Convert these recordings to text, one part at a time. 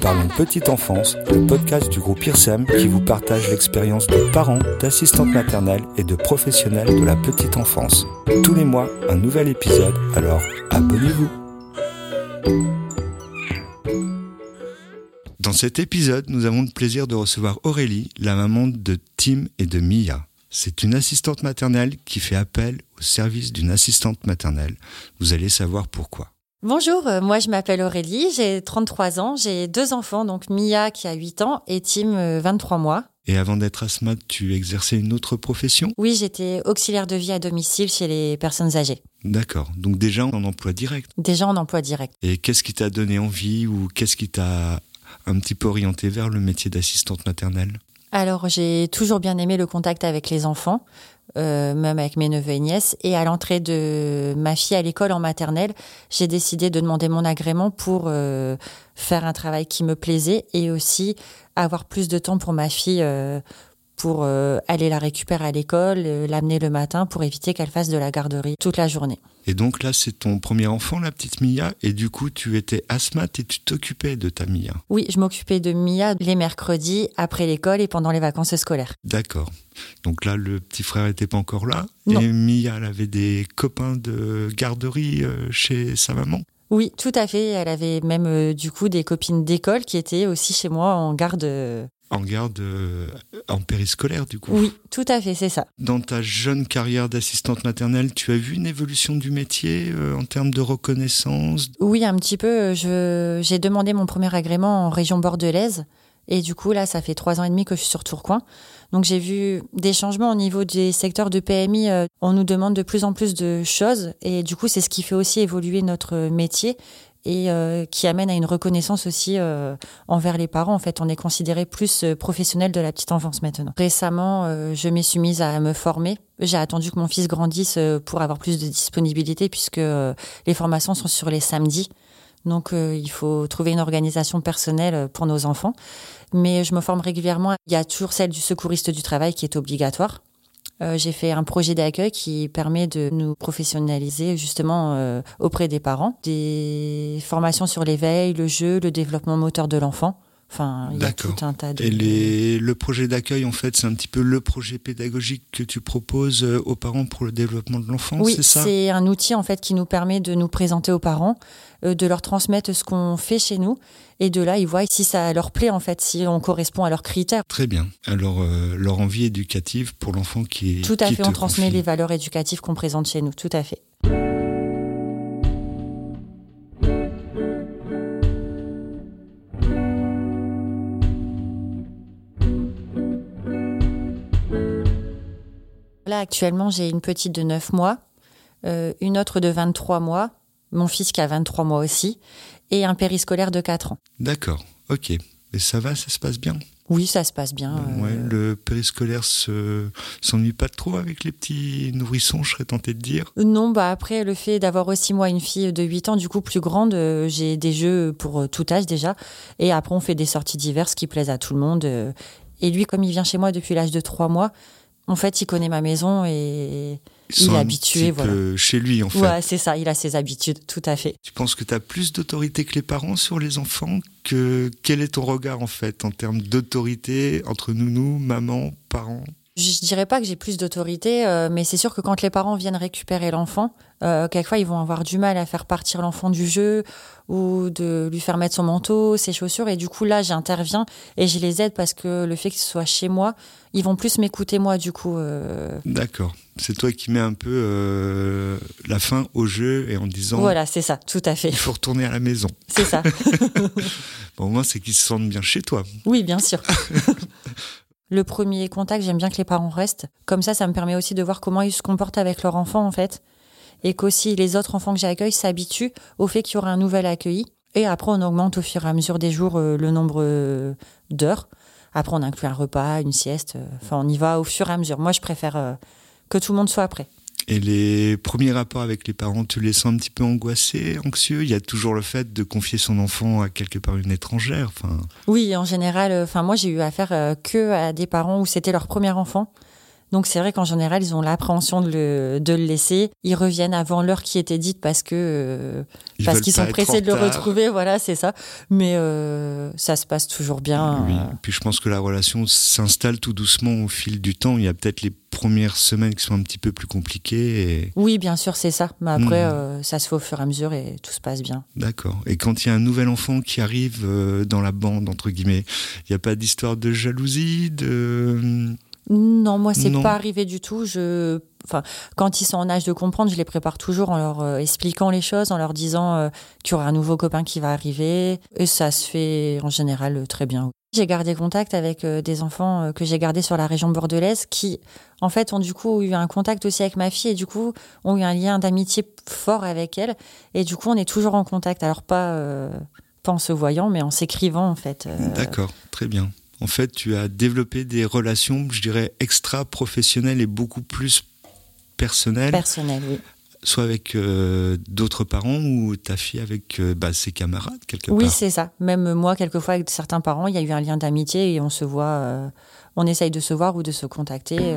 Parlons Petite Enfance, le podcast du groupe IRSAM qui vous partage l'expérience de parents, d'assistantes maternelles et de professionnels de la petite enfance. Tous les mois, un nouvel épisode, alors abonnez-vous. Dans cet épisode, nous avons le plaisir de recevoir Aurélie, la maman de Tim et de Mia. C'est une assistante maternelle qui fait appel service d'une assistante maternelle. Vous allez savoir pourquoi. Bonjour, euh, moi je m'appelle Aurélie, j'ai 33 ans, j'ai deux enfants, donc Mia qui a 8 ans et Tim euh, 23 mois. Et avant d'être asthmate, tu exerçais une autre profession? Oui, j'étais auxiliaire de vie à domicile chez les personnes âgées, D'accord. Donc déjà en emploi direct? déjà en emploi direct. Et qu'est-ce qui t'a donné envie ou qu'est-ce qui t'a un petit peu orienté vers le métier d'assistante maternelle? Alors j'ai toujours bien aimé le contact avec les enfants, euh, même avec mes neveux et nièces. Et à l'entrée de ma fille à l'école en maternelle, j'ai décidé de demander mon agrément pour euh, faire un travail qui me plaisait et aussi avoir plus de temps pour ma fille. Pour euh, aller la récupérer à l'école, euh, l'amener le matin pour éviter qu'elle fasse de la garderie toute la journée. Et donc là, c'est ton premier enfant, la petite Mia, et du coup, tu étais asthmate et tu t'occupais de ta Mia. Oui, je m'occupais de Mia les mercredis après l'école et pendant les vacances scolaires. D'accord. Donc là, le petit frère n'était pas encore là. Non. Et Mia, elle avait des copains de garderie euh, chez sa maman? Oui, tout à fait. Elle avait même euh, du coup des copines d'école qui étaient aussi chez moi en garde. euh, En garde, euh, en périscolaire, du coup. Oui, tout à fait, c'est ça. Dans ta jeune carrière d'assistante maternelle, tu as vu une évolution du métier euh, en termes de reconnaissance? Oui, un petit peu. J'ai demandé mon premier agrément en région bordelaise et du coup là, ça fait trois ans et demi que je suis sur Tourcoing. Donc j'ai vu des changements au niveau des secteurs de PMI. euh, On nous demande de plus en plus de choses et du coup c'est ce qui fait aussi évoluer notre métier et euh, qui amène à une reconnaissance aussi euh, envers les parents. En fait, on est considéré plus euh, professionnel de la petite enfance maintenant. Récemment, euh, je m'ai suis à me former. J'ai attendu que mon fils grandisse euh, pour avoir plus de disponibilité puisque euh, les formations sont sur les samedis. Donc euh, il faut trouver une organisation personnelle pour nos enfants. Mais je me forme régulièrement. Il y a toujours celle du secouriste du travail qui est obligatoire. Euh, j'ai fait un projet d'accueil qui permet de nous professionnaliser justement euh, auprès des parents. Des formations sur l'éveil, le jeu, le développement moteur de l'enfant. Enfin, il y a tout un tas de... Et les- le projet d'accueil, en fait, c'est un petit peu le projet pédagogique que tu proposes euh, aux parents pour le développement de l'enfant, Oui, c'est ça? c'est un outil en fait qui nous permet de nous présenter aux parents, euh, de leur transmettre ce qu'on fait chez nous, et de là ils voient si ça leur plaît en fait, si on correspond à leurs critères. Très bien. Alors, euh, leur envie éducative pour l'enfant qui est. Tout à qui fait, on transmet confie. les valeurs éducatives qu'on présente chez nous, tout à fait. Là, actuellement, j'ai une petite de 9 mois, euh, une autre de 23 mois, mon fils qui a 23 mois aussi, et un périscolaire de 4 ans. D'accord, ok. Et ça va, ça se passe bien? Oui, ça se passe bien. euh, le périscolaire se s'ennuie pas trop avec les petits nourrissons, je serais tenté de dire? Non, bah après le fait d'avoir aussi moi une fille de 8 ans, du coup plus grande, euh, j'ai des jeux pour euh, tout âge déjà. Et après on fait des sorties diverses qui plaisent à tout le monde. euh. Et lui, comme il vient chez moi depuis l'âge de 3 mois, en fait il connaît ma maison et Il est habitué, voilà. chez lui, en fait. ouais, c'est ça, il a ses habitudes, tout à fait. Tu penses que tu as plus d'autorité que les parents sur les enfants que Quel est ton regard, en fait, en termes d'autorité entre nounou, maman, parents? Je dirais pas que j'ai plus d'autorité, euh, mais c'est sûr que quand les parents viennent récupérer l'enfant, euh, quelquefois ils vont avoir du mal à faire partir l'enfant du jeu ou de lui faire mettre son manteau, ses chaussures. Et du coup là, j'interviens et je les aide parce que le fait que ce soit chez moi, ils vont plus m'écouter moi du coup. euh, D'accord. C'est toi qui mets un peu la fin au jeu et en disant Voilà, c'est ça, tout à fait. il faut retourner à la maison. C'est ça. Bon, au moins, c'est qu'ils se sentent bien chez toi. Oui, bien sûr. Le premier contact, j'aime bien que les parents restent. Comme ça, ça me permet aussi de voir comment ils se comportent avec leur enfant, en fait. Et qu'aussi les autres enfants que j'accueille s'habituent au fait qu'il y aura un nouvel accueilli. Et après, on augmente au fur et à mesure des jours euh, le nombre euh, d'heures. Après, on inclut un repas, une sieste. euh, Enfin, on y va au fur et à mesure. Moi, je préfère que tout le monde soit prêt. Et les premiers rapports avec les parents, tu les sens un petit peu angoissés, anxieux? Il y a toujours le fait de confier son enfant à quelque part une étrangère. Oui, en général, euh, enfin moi j'ai eu affaire euh, que à des parents où c'était leur premier enfant. Donc c'est vrai qu'en général, ils ont l'appréhension de le, de le laisser. Ils reviennent avant l'heure qui était dite parce que euh, Ils parce qu'ils sont pressés de le retrouver. Voilà, c'est ça. Mais euh, ça se passe toujours bien. Oui. Puis je pense que la relation s'installe tout doucement au fil du temps. Il y a peut-être les premières semaines qui sont un petit peu plus compliquées. Et... Oui, bien sûr, c'est ça. Mais après, Mhm. euh, ça se fait au fur et à mesure et tout se passe bien. D'accord. Et quand il y a un nouvel enfant qui arrive dans la bande, entre guillemets, il n'y a pas d'histoire de jalousie, de... Non, moi, c'est Non. pas arrivé du tout. Je, enfin, quand ils sont en âge de comprendre, je les prépare toujours en leur euh, expliquant les choses, en leur disant euh, qu'il y aura un nouveau copain qui va arriver. Et ça se fait en général euh, très bien. J'ai gardé contact avec euh, des enfants que j'ai gardés sur la région bordelaise qui, en fait, ont du coup eu un contact aussi avec ma fille et du coup ont eu un lien d'amitié fort avec elle. Et du coup, on est toujours en contact. Alors pas, pas en se voyant, mais en s'écrivant en fait. D'accord, très bien. En fait, tu as développé des relations, je dirais, extra-professionnelles et beaucoup plus personnelles, personnel, oui. soit avec euh, d'autres parents ou ta fille avec euh, bah, ses camarades, quelque Oui, part. c'est ça. Même moi, quelquefois, avec certains parents, il y a eu un lien d'amitié et on se voit, euh, on essaye de se voir ou de se contacter.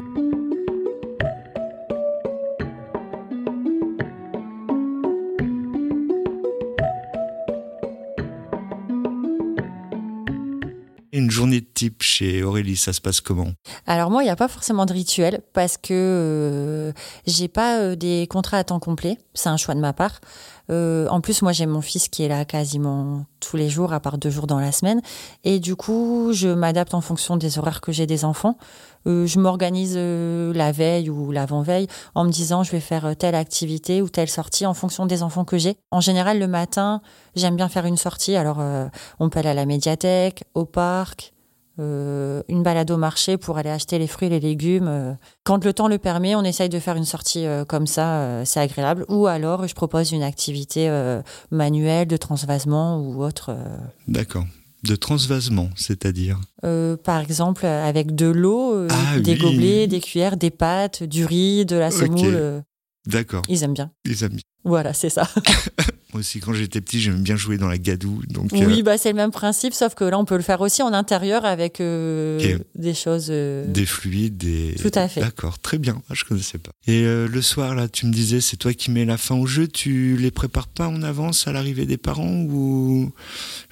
Une journée de type chez Aurélie, ça se passe comment? Alors moi, il n'y a pas forcément de rituel parce que euh, j'ai pas euh, des contrats à temps complet. C'est un choix de ma part. Euh, en plus, moi, j'ai mon fils qui est là quasiment tous les jours, à part deux jours dans la semaine. Et du coup, je m'adapte en fonction des horaires que j'ai des enfants. Euh, je m'organise euh, la veille ou l'avant-veille en me disant je vais faire telle activité ou telle sortie en fonction des enfants que j'ai. En général, le matin, j'aime bien faire une sortie. Alors, euh, on peut aller à la médiathèque, au parc, euh, une balade au marché pour aller acheter les fruits et les légumes. euh. Quand le temps le permet, on essaye de faire une sortie euh, comme ça, euh, c'est agréable. Ou alors, je propose une activité euh, manuelle de transvasement ou autre. euh. D'accord. De transvasement, c'est-à-dire Euh, par exemple, avec de l'eau, euh, Ah des oui. gobelets, des cuillères, des pâtes, du riz, de la semoule. euh, D'accord, ils aiment bien. les amis. Voilà, c'est ça. Moi aussi, quand j'étais petit, j'aimais bien jouer dans la gadoue. Donc, Oui, euh, bah, c'est le même principe, sauf que là, on peut le faire aussi en intérieur avec euh, des choses. euh, des fluides, des... Tout à fait. D'accord, très bien. Ah, je connaissais pas. Et le soir, là, tu me disais, c'est toi qui mets la fin au jeu. Tu les prépares pas en avance à l'arrivée des parents ou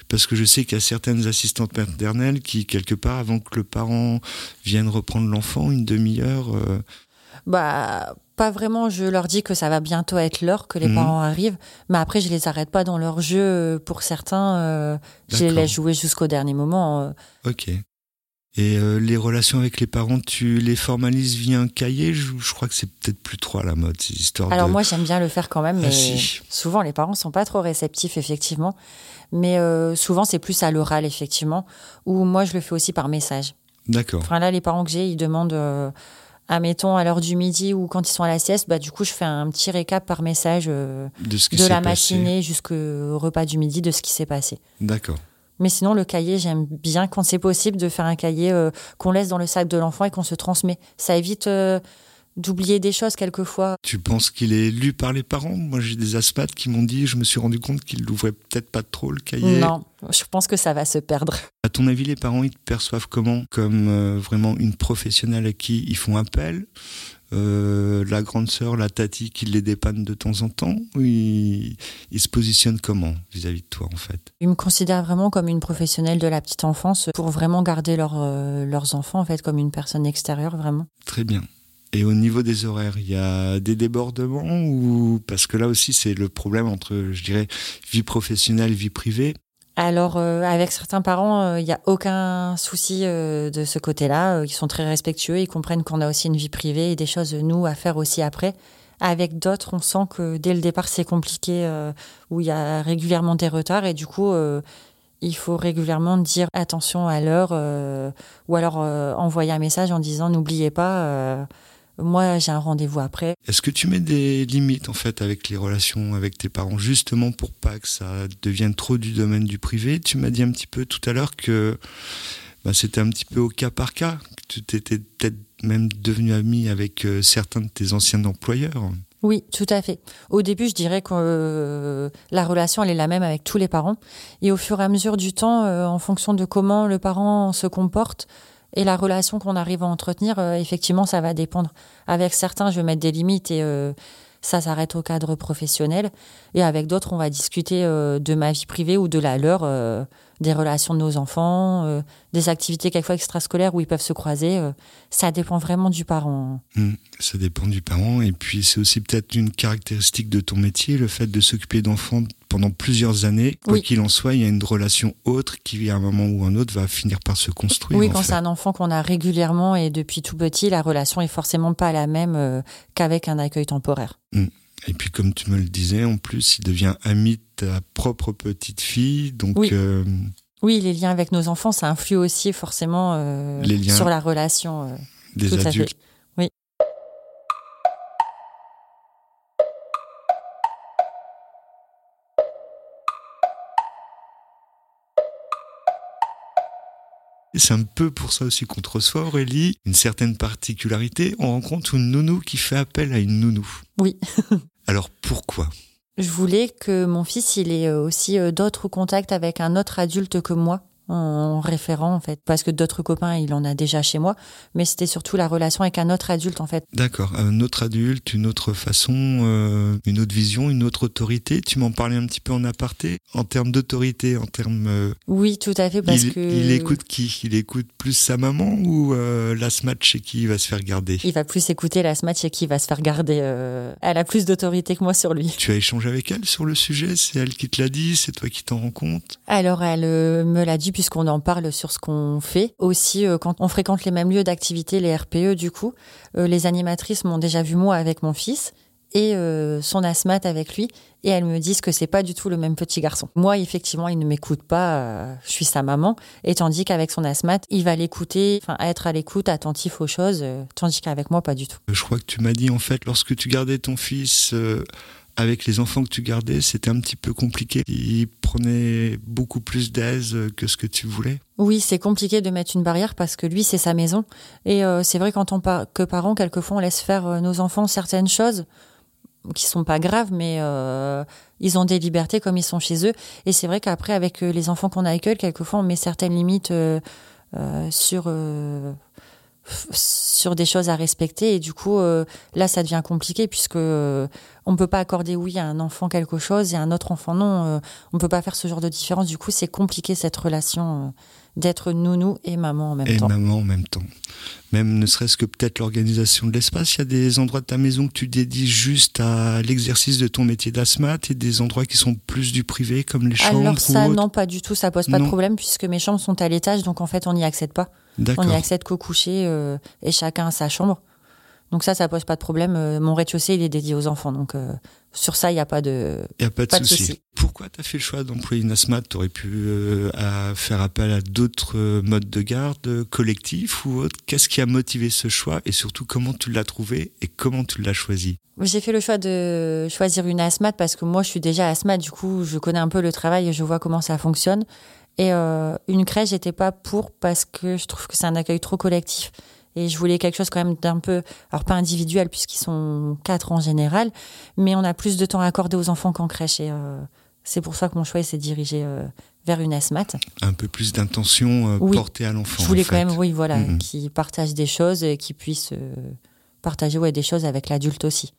parce que je sais qu'il y a certaines assistantes maternelles qui, quelque part, avant que le parent vienne reprendre l'enfant, une demi-heure. euh, Bah, pas vraiment. Je leur dis que ça va bientôt être l'heure que les Mhm. parents arrivent. Mais après, je les arrête pas dans leur jeu. euh, Pour certains, euh, je les laisse jouer jusqu'au dernier moment. Ok. Et euh, les relations avec les parents, tu les formalises via un cahier? Je, je crois que c'est peut-être plus trop à la mode, ces histoires Alors de... moi, j'aime bien le faire quand même, Ah, mais si. souvent les parents sont pas trop réceptifs, effectivement. Mais euh, souvent, c'est plus à l'oral, effectivement. Ou moi, je le fais aussi par message. D'accord. Enfin là, les parents que j'ai, ils demandent, euh, admettons, à l'heure du midi ou quand ils sont à la sieste, bah du coup, je fais un petit récap par message euh, De ce qui de s'est la matinée jusqu'au repas du midi de ce qui s'est passé. D'accord. Mais sinon, le cahier, j'aime bien quand c'est possible de faire un cahier euh, qu'on laisse dans le sac de l'enfant et qu'on se transmet. Ça évite euh, d'oublier des choses quelquefois. Tu penses qu'il est lu par les parents? Moi, j'ai des asthmates qui m'ont dit, je me suis rendu compte qu'il l'ouvrait peut-être pas trop le cahier. Non, je pense que ça va se perdre. À ton avis, les parents, ils te perçoivent comment? Comme euh, vraiment une professionnelle à qui ils font appel? Euh, La grande sœur, la tati qui les dépanne de temps en temps Ou ils, ils se positionnent comment vis-à-vis de toi, en fait? Ils me considèrent vraiment comme une professionnelle de la petite enfance pour vraiment garder leur, euh, leurs enfants en fait comme une personne extérieure vraiment. Très bien. Et au niveau des horaires, il y a des débordements ou parce que là aussi c'est le problème entre, je dirais, vie professionnelle, vie privée. Alors euh, avec certains parents, euh, il n'y a aucun souci euh, de ce côté-là. Euh, Ils sont très respectueux, ils comprennent qu'on a aussi une vie privée et des choses nous à faire aussi après. Avec d'autres, on sent que dès le départ c'est compliqué, euh, où il y a régulièrement des retards et du coup euh, il faut régulièrement dire attention à l'heure euh, ou alors euh, envoyer un message en disant n'oubliez pas. Moi, j'ai un rendez-vous après. Est-ce que tu mets des limites en fait avec les relations avec tes parents justement pour pas que ça devienne trop du domaine du privé? Tu m'as dit un petit peu tout à l'heure que bah, c'était un petit peu au cas par cas, que tu étais peut-être même devenu ami avec euh, certains de tes anciens employeurs. Oui, tout à fait. Au début, je dirais que euh, la relation, elle est la même avec tous les parents. Et au fur et à mesure du temps, euh, en fonction de comment le parent se comporte, Et la relation qu'on arrive à entretenir, euh, effectivement, ça va dépendre. Avec certains, je vais mettre des limites et euh, ça s'arrête au cadre professionnel. Et avec d'autres, on va discuter euh, de ma vie privée ou de la leur, des relations de nos enfants, des activités quelquefois extrascolaires où ils peuvent se croiser. ça dépend vraiment du parent. Hmm, Ça dépend du parent. Et puis, c'est aussi peut-être une caractéristique de ton métier, le fait de s'occuper d'enfants pendant plusieurs années. Quoi Oui. qu'il en soit, il y a une relation autre qui, à un moment ou un autre, va finir par se construire. oui, quand c'est un enfant qu'on a régulièrement et depuis tout petit, la relation est forcément pas la même euh, qu'avec un accueil temporaire. Et puis, comme tu me le disais, en plus, il devient ami de ta propre petite fille. Donc, Oui. euh, Oui, les liens avec nos enfants, ça influe aussi forcément euh, Les liens. sur la relation. des adultes. C'est un peu pour ça aussi qu'on te reçoit, Aurélie. Une certaine particularité, on rencontre une nounou qui fait appel à une nounou. Oui. Alors pourquoi? Je voulais que mon fils, il ait aussi euh, d'autres contacts avec un autre adulte que moi, en référent en fait, parce que d'autres copains, il en a déjà chez moi, mais c'était surtout la relation avec un autre adulte en fait. D'accord, un autre adulte, une autre façon, euh, une autre vision, une autre autorité. Tu m'en parlais un petit peu en aparté. En termes d'autorité, en termes... euh, Oui, tout à fait, parce il, que il écoute qui? Il écoute plus sa maman ou euh, la smash chez qui il va se faire garder? Il va plus écouter la smatch et qui va se faire garder. euh, Elle a plus d'autorité que moi sur lui. Tu as échangé avec elle sur le sujet? C'est elle qui te l'a dit? C'est toi qui t'en rends compte? Alors elle me l'a dit puisqu'on en parle sur ce qu'on fait. Aussi euh, quand on fréquente les mêmes lieux d'activité, les RPE du coup, euh, les animatrices m'ont déjà vu moi avec mon fils et euh, son asthmate avec lui et elles me disent que c'est pas du tout le même petit garçon. Moi effectivement, il ne m'écoute pas, je suis sa maman et tandis qu'avec son asthmate, il va l'écouter, être à l'écoute, attentif aux choses, tandis qu'avec moi pas du tout. Je crois que tu m'as dit en fait, lorsque tu gardais ton fils avec les enfants que tu gardais, c'était un petit peu compliqué. Il prenait beaucoup plus d'aise que ce que tu voulais. Oui, c'est compliqué de mettre une barrière parce que lui, c'est sa maison. Et euh, c'est vrai qu'en tant que parents, quelquefois, on laisse faire euh, nos enfants certaines choses qui sont pas graves, mais euh, ils ont des libertés comme ils sont chez eux. Et c'est vrai qu'après, avec les enfants qu'on accueille, quelquefois, on met certaines limites sur sur des choses à respecter. Et du coup, euh, là, ça devient compliqué puisque euh, on peut pas accorder oui à un enfant quelque chose et à un autre enfant non. Euh, on peut pas faire ce genre de différence. Du coup, c'est compliqué cette relation euh, d'être nounou et maman en même Et temps. maman en même temps. Même ne serait-ce que peut-être l'organisation de l'espace. Il y a des endroits de ta maison que tu dédies juste à l'exercice de ton métier d'asthmate et des endroits qui sont plus du privé comme les chambres Alors ça, ou non, pas du tout. Ça pose pas Non. de problème puisque mes chambres sont à l'étage, donc en fait, on n'y accède pas. On n'y accède qu'au coucher euh, et chacun a sa chambre. Donc ça, ça pose pas de problème. Euh, Mon rez-de-chaussée, il est dédié aux enfants, donc euh, sur ça, il n'y a pas de. Il n'y a pas de Pas de souci. souci. Pourquoi tu as fait le choix d'employer une asthmate? Tu aurais pu euh, à faire appel à d'autres modes de garde, collectifs ou autres? Qu'est-ce qui a motivé ce choix? Et surtout comment tu l'as trouvé et comment tu l'as choisi? J'ai fait le choix de choisir une asthmate parce que moi, je suis déjà asthmate. Du coup, je connais un peu le travail et je vois comment ça fonctionne. Et euh, une crèche, j'étais pas pour parce que je trouve que c'est un accueil trop collectif. Et je voulais quelque chose quand même d'un peu, alors pas individuel puisqu'ils sont quatre en général, mais on a plus de temps à accorder aux enfants qu'en crèche. Et euh, c'est pour ça que mon choix s'est dirigé euh, vers une asthmate. Un peu plus d'intention euh, Oui. portée à l'enfant. je voulais quand fait. même, oui, voilà, Mhm. qui partagent des choses et qui puissent euh, partager ouais, des choses avec l'adulte aussi.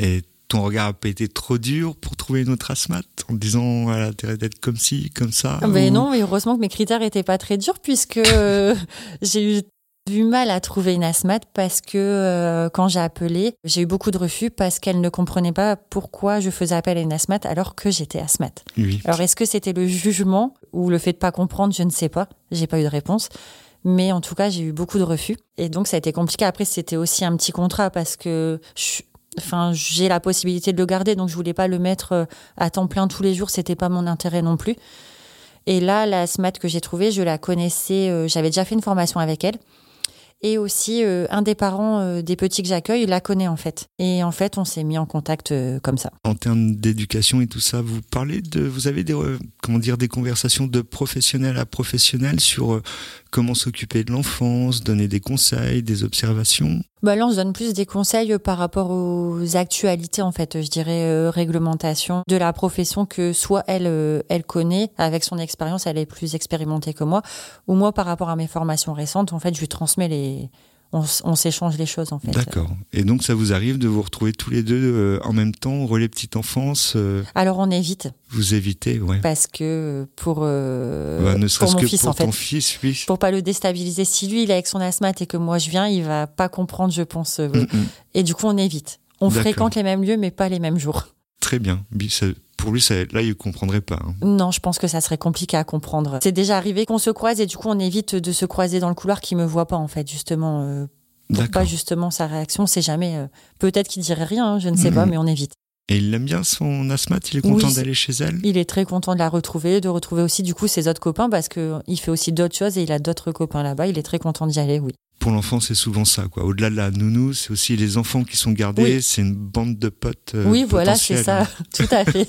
Et ton regard a pas été trop dur pour trouver une autre asthmate en disant a intérêt d'être comme ci, comme ça Ah Ben ou- non, mais heureusement que mes critères étaient pas très durs puisque j'ai eu du mal à trouver une asthmate parce que euh, quand j'ai appelé, j'ai eu beaucoup de refus parce qu'elle ne comprenait pas pourquoi je faisais appel à une asthmate alors que j'étais asthmate. Oui. Alors est-ce que c'était le jugement ou le fait de pas comprendre, je ne sais pas, j'ai pas eu de réponse. Mais en tout cas, j'ai eu beaucoup de refus et donc ça a été compliqué. Après, c'était aussi un petit contrat parce que je- enfin, j'ai la possibilité de le garder, donc je voulais pas le mettre euh, à temps plein tous les jours. C'était pas mon intérêt non plus. Et là, la SMAT que j'ai trouvée, je la connaissais, euh, j'avais déjà fait une formation avec elle. Et aussi euh, un des parents euh, des petits que j'accueille la connaît en fait. Et en fait, on s'est mis en contact euh, comme ça. En termes d'éducation et tout ça, vous parlez de, vous avez des, comment dire, des conversations de professionnel à professionnel sur comment s'occuper de l'enfance, donner des conseils, des observations. Bah là, on se donne plus des conseils par rapport aux actualités en fait, je dirais réglementation de la profession que soit elle, elle connaît avec son expérience, elle est plus expérimentée que moi, ou moi par rapport à mes formations récentes, en fait, je lui transmets les on, s'échange les choses en fait. D'accord. Et donc ça vous arrive de vous retrouver tous les deux euh, en même temps au relais petite enfance euh? Alors on évite. Vous évitez, ouais. Parce que pour, euh, bah, ne serait-ce que fils, pour ton fils, oui. Pour pas le déstabiliser. Si lui il est avec son asthmate et que moi je viens, il va pas comprendre, je pense. Mm, mm. Et du coup on évite. On fréquente les mêmes lieux mais pas les mêmes jours. Très bien pour lui, là, il comprendrait pas. Hein. Non, je pense que ça serait compliqué à comprendre. C'est déjà arrivé qu'on se croise et du coup, on évite de se croiser dans le couloir qui me voit pas, en fait, justement. Euh, pour pas justement sa réaction, c'est jamais. Euh, peut-être qu'il dirait rien, hein, je ne sais pas, mhm. mais on évite. Et il aime bien son asthmate, il est content d'aller chez elle? Il est très content de la retrouver, de retrouver aussi du coup ses autres copains parce qu'il fait aussi d'autres choses et il a d'autres copains là-bas, il est très content d'y aller, oui pour l'enfant, c'est souvent ça. quoi. Au-delà de la nounou, c'est aussi les enfants qui sont gardés. C'est une bande de potes. Euh, oui, voilà, c'est ça, tout à fait.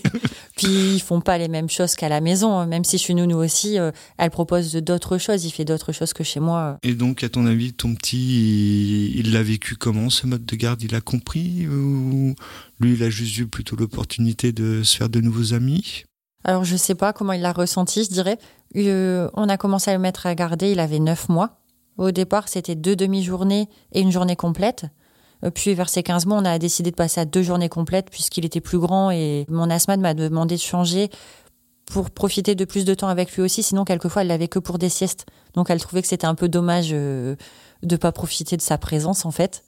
Puis ils font pas les mêmes choses qu'à la maison. Hein. Même si je suis nounou aussi, euh, elle propose d'autres choses. Il fait d'autres choses que chez moi. Et donc, à ton avis, ton petit, il l'a vécu comment ce mode de garde? Il a compris ou lui, il a juste eu plutôt l'opportunité de se faire de nouveaux amis? Alors, je sais pas comment il l'a ressenti. Je dirais, euh, on a commencé à le mettre à garder. Il avait neuf mois. Au départ, c'était deux demi-journées et une journée complète. Euh, puis vers ces 15 mois, on a décidé de passer à deux journées complètes puisqu'il était plus grand et mon asthmate m'a demandé de changer pour profiter de plus de temps avec lui aussi. Sinon, quelquefois, elle l'avait que pour des siestes. Donc, elle trouvait que c'était un peu dommage euh, de pas profiter de sa présence, en fait.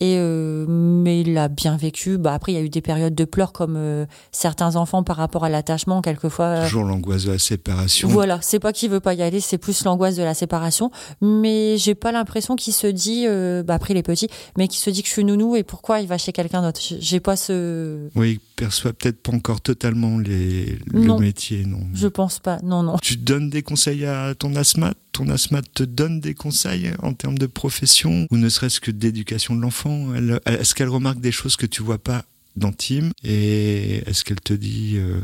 Et euh, mais il a bien vécu. Bah après, il y a eu des périodes de pleurs comme euh, certains enfants par rapport à l'attachement. Quelquefois. Toujours l'angoisse de la séparation. Voilà, c'est pas qu'il veut pas y aller, c'est plus l'angoisse de la séparation. Mais j'ai pas l'impression qu'il se dit, euh, bah après les petits, mais qu'il se dit que je suis nounou et pourquoi il va chez quelqu'un d'autre. J'ai pas ce. Oui, il perçoit peut-être pas encore totalement les le métier, non. Je pense pas, non, non. Tu donnes des conseils à ton asthmate? Ton asthmate te donne des conseils en termes de profession? Ou ne serait-ce que d'éducation de l'enfant? Est-ce qu'elle remarque des choses que tu vois pas dans Tim et est-ce qu'elle te dit, euh,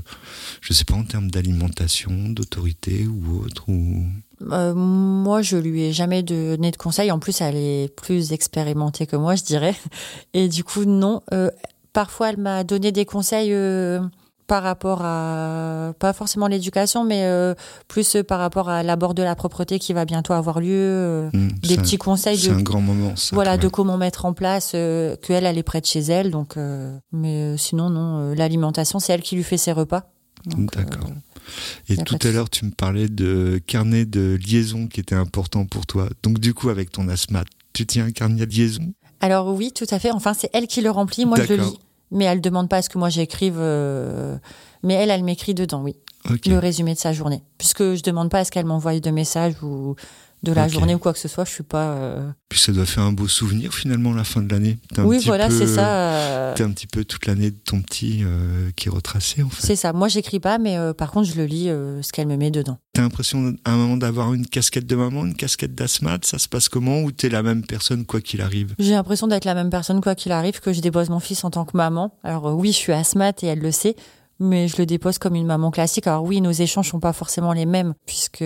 je sais pas, en termes d'alimentation, d'autorité ou autre ou... Euh, moi, je lui ai jamais donné de conseils. En plus, elle est plus expérimentée que moi, je dirais. Et du coup, non. Euh, parfois, elle m'a donné des conseils par rapport à pas forcément l'éducation mais euh, plus par rapport à l'abord de la propreté qui va bientôt avoir lieu euh, mmh, des petits conseils c'est un grand moment voilà de comment mettre en place euh, que elle est près de chez elle donc mais sinon non l'alimentation c'est elle qui lui fait ses repas. D'accord. et tout à l'heure tu me parlais de carnet de liaison qui était important pour toi. Donc du coup avec ton asthmate tu tiens un carnet de liaison? Alors oui tout à fait. Enfin c'est elle qui le remplit. Moi je le lis mais elle demande pas à ce que moi j'écrive. Euh, mais elle, elle m'écrit dedans, oui. Le résumé de sa journée. Puisque je demande pas à ce qu'elle m'envoie de messages ou de la journée ou quoi que ce soit. Je suis pas. Euh, Puis ça doit faire un beau souvenir finalement la fin de l'année. Oui, voilà, c'est ça. Euh, T'es un petit peu toute l'année de ton petit euh, qui est retracé en fait. C'est ça. Moi, j'écris pas, mais par contre, je le lis ce qu'elle me met dedans. T'as l'impression à un moment d'avoir une casquette de maman, une casquette d'asthmate? Ça se passe comment? Ou t'es la même personne quoi qu'il arrive? J'ai l'impression d'être la même personne quoi qu'il arrive, que je dépose mon fils en tant que maman. Alors oui, je suis asthmate et elle le sait mais je le dépose comme une maman classique. Alors oui, nos échanges sont pas forcément les mêmes puisque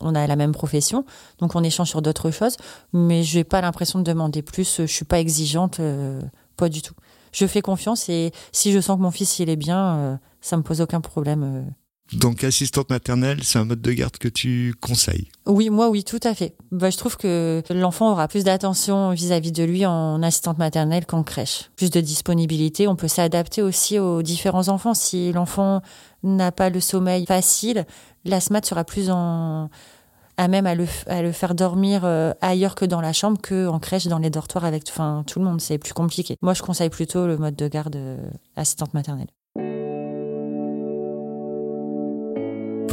on a la même profession, donc on échange sur d'autres choses, mais je n'ai pas l'impression de demander plus. Je suis pas exigeante, euh, pas du tout. Je fais confiance et si je sens que mon fils il est bien, euh, ça me pose aucun problème. Euh. Donc assistante maternelle, c'est un mode de garde que tu conseilles Oui, moi oui, tout à fait. Bah, je trouve que l'enfant aura plus d'attention vis-à-vis de lui en assistante maternelle qu'en crèche. Plus de disponibilité, on peut s'adapter aussi aux différents enfants. Si l'enfant n'a pas le sommeil facile, la SMAT sera plus en à même à le, à le faire dormir euh, ailleurs que dans la chambre que en crèche dans les dortoirs avec enfin, tout le monde c'est plus compliqué. Moi je conseille plutôt le mode de garde euh, assistante maternelle.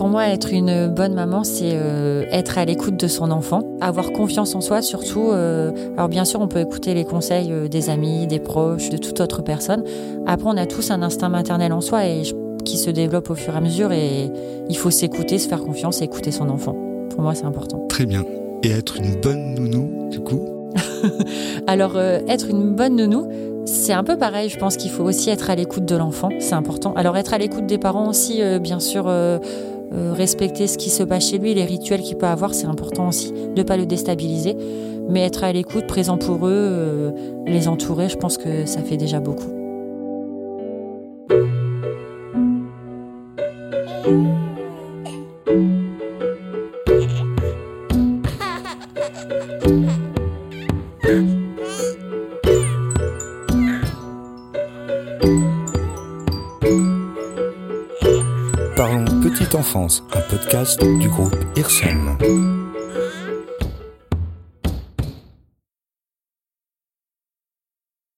Pour moi, être une bonne maman, c'est euh, être à l'écoute de son enfant, avoir confiance en soi surtout. Euh, alors bien sûr, on peut écouter les conseils euh, des amis, des proches, de toute autre personne. Après, on a tous un instinct maternel en soi et qui se développe au fur et à mesure et il faut s'écouter, se faire confiance et écouter son enfant. Pour moi, c'est important. Très bien. Et être une bonne nounou, du coup? Alors, euh, être une bonne nounou, c'est un peu pareil. Je pense qu'il faut aussi être à l'écoute de l'enfant, c'est important. Alors, être à l'écoute des parents aussi, euh, bien sûr, euh, respecter ce qui se passe chez lui, les rituels qu'il peut avoir, c'est important aussi, de ne pas le déstabiliser. Mais être à l'écoute, présent pour eux, les entourer, je pense que ça fait déjà beaucoup. Du groupe IRSEM.